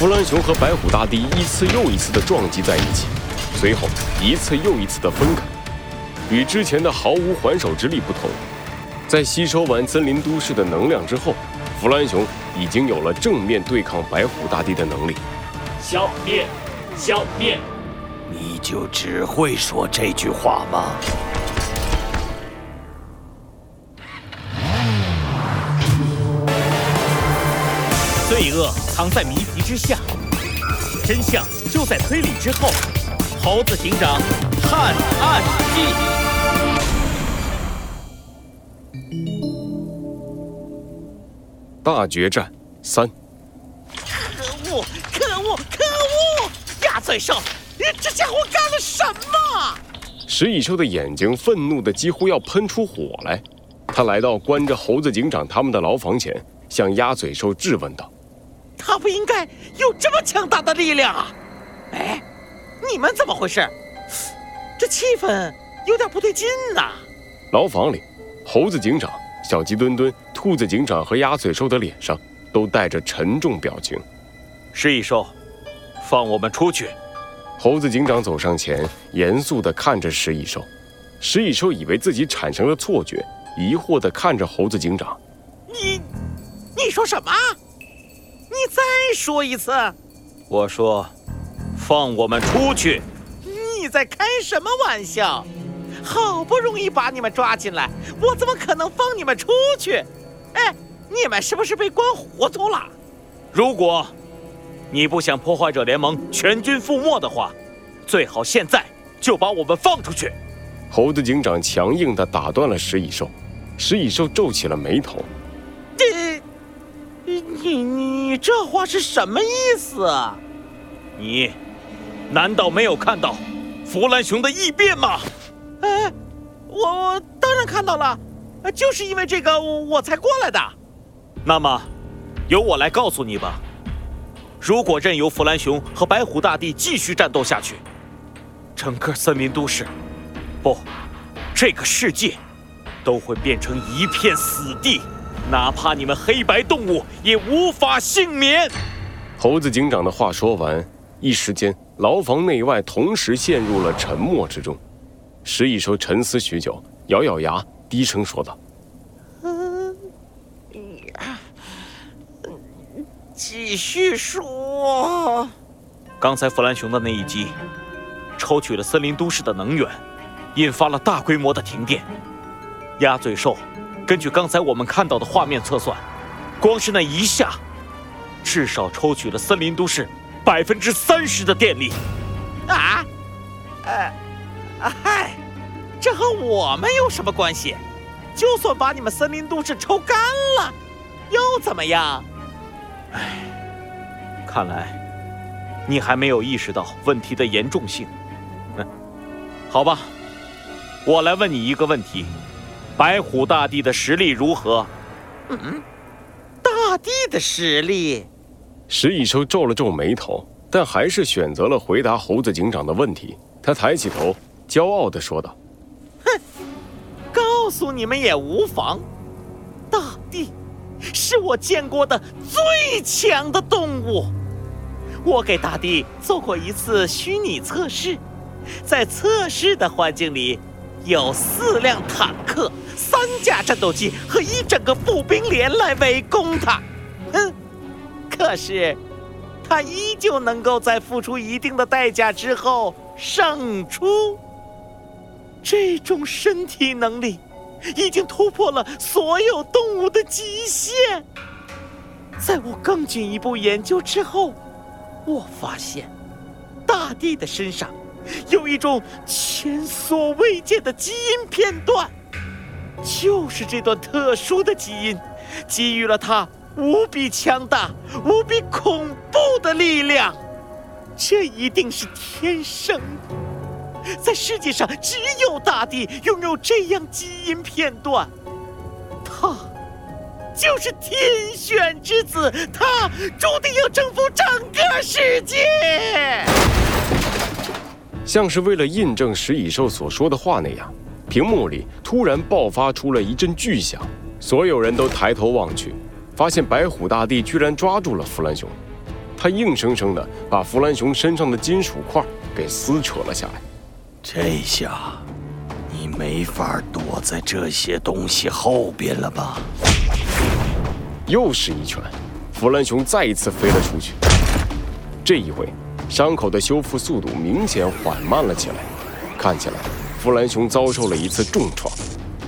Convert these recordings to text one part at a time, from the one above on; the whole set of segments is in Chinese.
弗兰熊和白虎大帝一次又一次的撞击在一起，随后一次又一次的分开。与之前的毫无还手之力不同，在吸收完森林都市的能量之后，弗兰熊已经有了正面对抗白虎大帝的能力。消灭，消灭！你就只会说这句话吗？罪恶藏在谜题之下，真相就在推理之后。猴子警长探案记，大决战三。可恶！可恶！可恶！鸭嘴兽，这家伙干了什么？食蚁兽的眼睛愤怒的几乎要喷出火来，他来到关着猴子警长他们的牢房前，向鸭嘴兽质问道：“他不应该有这么强大的力量啊！哎。”你们怎么回事？这气氛有点不对劲呐！牢房里，猴子警长、小鸡墩墩、兔子警长和鸭嘴兽的脸上都带着沉重表情。食蚁兽，放我们出去！猴子警长走上前，严肃地看着食蚁兽。食蚁兽以为自己产生了错觉，疑惑地看着猴子警长：“你，你说什么？你再说一次！”我说。放我们出去！你在开什么玩笑？好不容易把你们抓进来，我怎么可能放你们出去？哎，你们是不是被关糊涂了？如果你不想破坏者联盟全军覆没的话，最好现在就把我们放出去。猴子警长强硬地打断了食蚁兽，食蚁兽皱起了眉头。这你你你这话是什么意思？你。难道没有看到弗兰熊的异变吗？哎，我我当然看到了，就是因为这个我才过来的。那么，由我来告诉你吧。如果任由弗兰熊和白虎大帝继续战斗下去，整个森林都市，不，这个世界，都会变成一片死地，哪怕你们黑白动物也无法幸免。猴子警长的话说完，一时间。牢房内外同时陷入了沉默之中。食蚁兽沉思许久，咬咬牙，低声说道：“嗯，继续说。刚才弗兰熊的那一击，抽取了森林都市的能源，引发了大规模的停电。鸭嘴兽，根据刚才我们看到的画面测算，光是那一下，至少抽取了森林都市。”百分之三十的电力，啊，呃，嗨，这和我们有什么关系？就算把你们森林都市抽干了，又怎么样？唉，看来你还没有意识到问题的严重性。嗯，好吧，我来问你一个问题：白虎大帝的实力如何？嗯，大帝的实力。食蚁兽皱了皱眉头，但还是选择了回答猴子警长的问题。他抬起头，骄傲地说道：“哼，告诉你们也无妨。大帝是我见过的最强的动物。我给大帝做过一次虚拟测试，在测试的环境里，有四辆坦克、三架战斗机和一整个步兵连来围攻他。哼。”可是，他依旧能够在付出一定的代价之后胜出。这种身体能力已经突破了所有动物的极限。在我更进一步研究之后，我发现，大地的身上有一种前所未见的基因片段，就是这段特殊的基因，给予了他。无比强大、无比恐怖的力量，这一定是天生的。在世界上，只有大地拥有这样基因片段。他就是天选之子，他注定要征服整个世界。像是为了印证食蚁兽所说的话那样，屏幕里突然爆发出了一阵巨响，所有人都抬头望去。发现白虎大帝居然抓住了弗兰熊，他硬生生的把弗兰熊身上的金属块给撕扯了下来。这下，你没法躲在这些东西后边了吧？又是一拳，弗兰熊再一次飞了出去。这一回，伤口的修复速度明显缓慢了起来，看起来弗兰熊遭受了一次重创。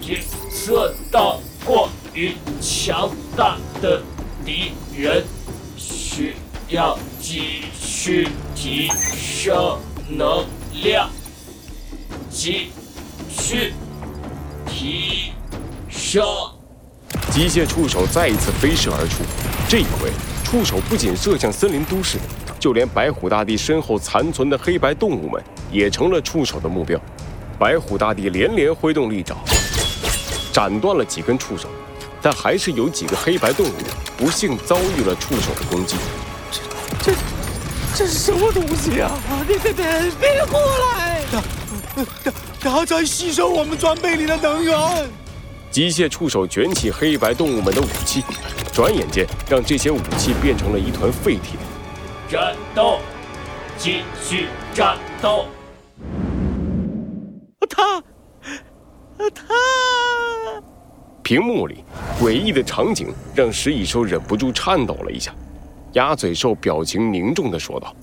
检测到过于强大的敌人，需要继续提升能量。继续提升。机械触手再一次飞射而出，这一回触手不仅射向森林都市，就连白虎大帝身后残存的黑白动物们也成了触手的目标。白虎大帝连连挥动利爪，斩断了几根触手，但还是有几个黑白动物不幸遭遇了触手的攻击。这这这是什么东西啊？别别别别过来！他他在吸收我们装备里的能源。机械触手卷起黑白动物们的武器，转眼间让这些武器变成了一团废铁。战斗，继续战斗！他，他。屏幕里诡异的场景让石蚁兽忍不住颤抖了一下。鸭嘴兽表情凝重的说道。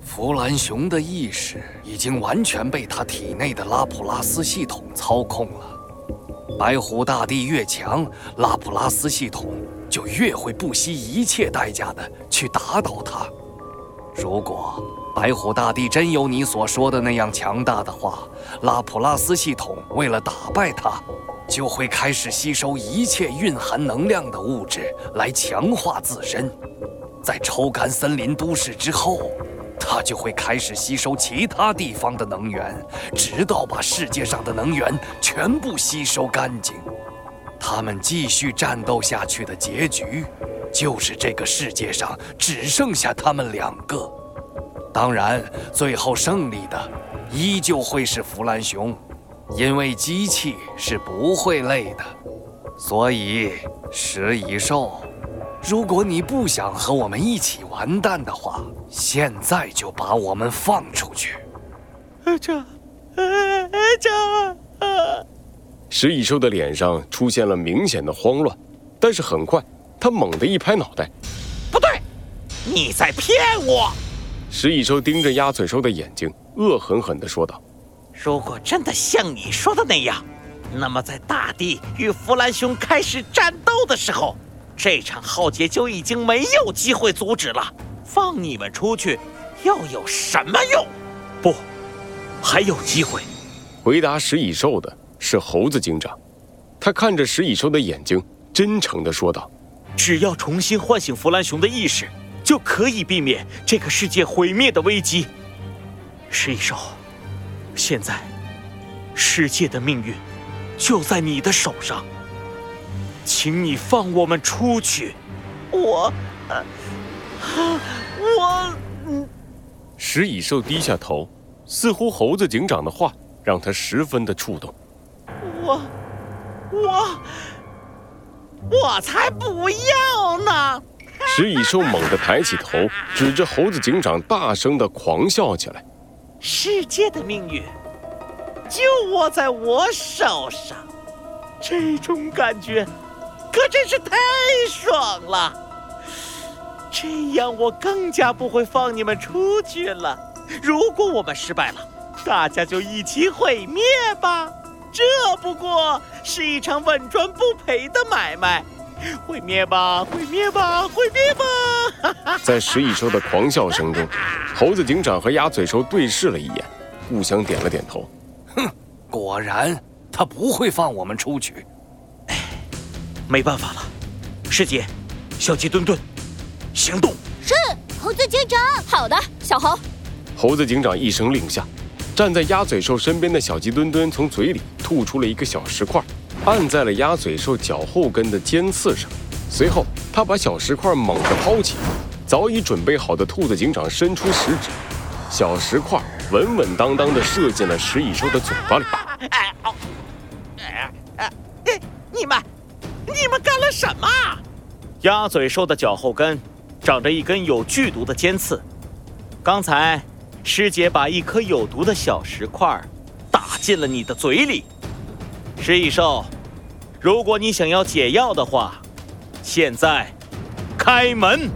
弗兰熊的意识已经完全被他体内的拉普拉斯系统操控了。白虎大帝越强，拉普拉斯系统就越会不惜一切代价的去打倒他。如果白虎大帝真有你所说的那样强大的话，拉普拉斯系统为了打败他，就会开始吸收一切蕴含能量的物质来强化自身。在抽干森林都市之后。它就会开始吸收其他地方的能源，直到把世界上的能源全部吸收干净。他们继续战斗下去的结局，就是这个世界上只剩下他们两个。当然，最后胜利的依旧会是弗兰熊，因为机器是不会累的。所以，食蚁兽。如果你不想和我们一起完蛋的话，现在就把我们放出去。这，这，食蚁兽的脸上出现了明显的慌乱，但是很快，他猛地一拍脑袋：“不对，你在骗我！”石蚁兽盯着鸭嘴兽的眼睛，恶狠狠地说道：“如果真的像你说的那样，那么在大地与弗兰熊开始战斗的时候。”这场浩劫就已经没有机会阻止了，放你们出去又有什么用？不，还有机会。回答石蚁兽的是猴子警长，他看着石蚁兽的眼睛，真诚地说道：“只要重新唤醒弗兰熊的意识，就可以避免这个世界毁灭的危机。”石蚁兽，现在世界的命运就在你的手上。请你放我们出去！我，我……食蚁兽低下头，似乎猴子警长的话让他十分的触动。我，我，我才不要呢！食蚁兽猛地抬起头，指着猴子警长，大声的狂笑起来。世界的命运就握在我手上，这种感觉。可真是太爽了！这样我更加不会放你们出去了。如果我们失败了，大家就一起毁灭吧。这不过是一场稳赚不赔的买卖。毁灭吧，毁灭吧，毁灭吧！在食蚁兽的狂笑声中，猴子警长和鸭嘴兽对视了一眼，互相点了点头。哼，果然他不会放我们出去。哎没办法了，师姐，小鸡墩墩，行动！是猴子警长。好的，小猴。猴子警长一声令下，站在鸭嘴兽身边的小鸡墩墩从嘴里吐出了一个小石块，按在了鸭嘴兽脚后跟的尖刺上。随后，他把小石块猛地抛起，早已准备好的兔子警长伸出食指，小石块稳稳当当地射进了食蚁兽的嘴巴里。哎，哎，你们！你们干了什么？鸭嘴兽的脚后跟长着一根有剧毒的尖刺。刚才师姐把一颗有毒的小石块打进了你的嘴里。食蚁兽，如果你想要解药的话，现在开门。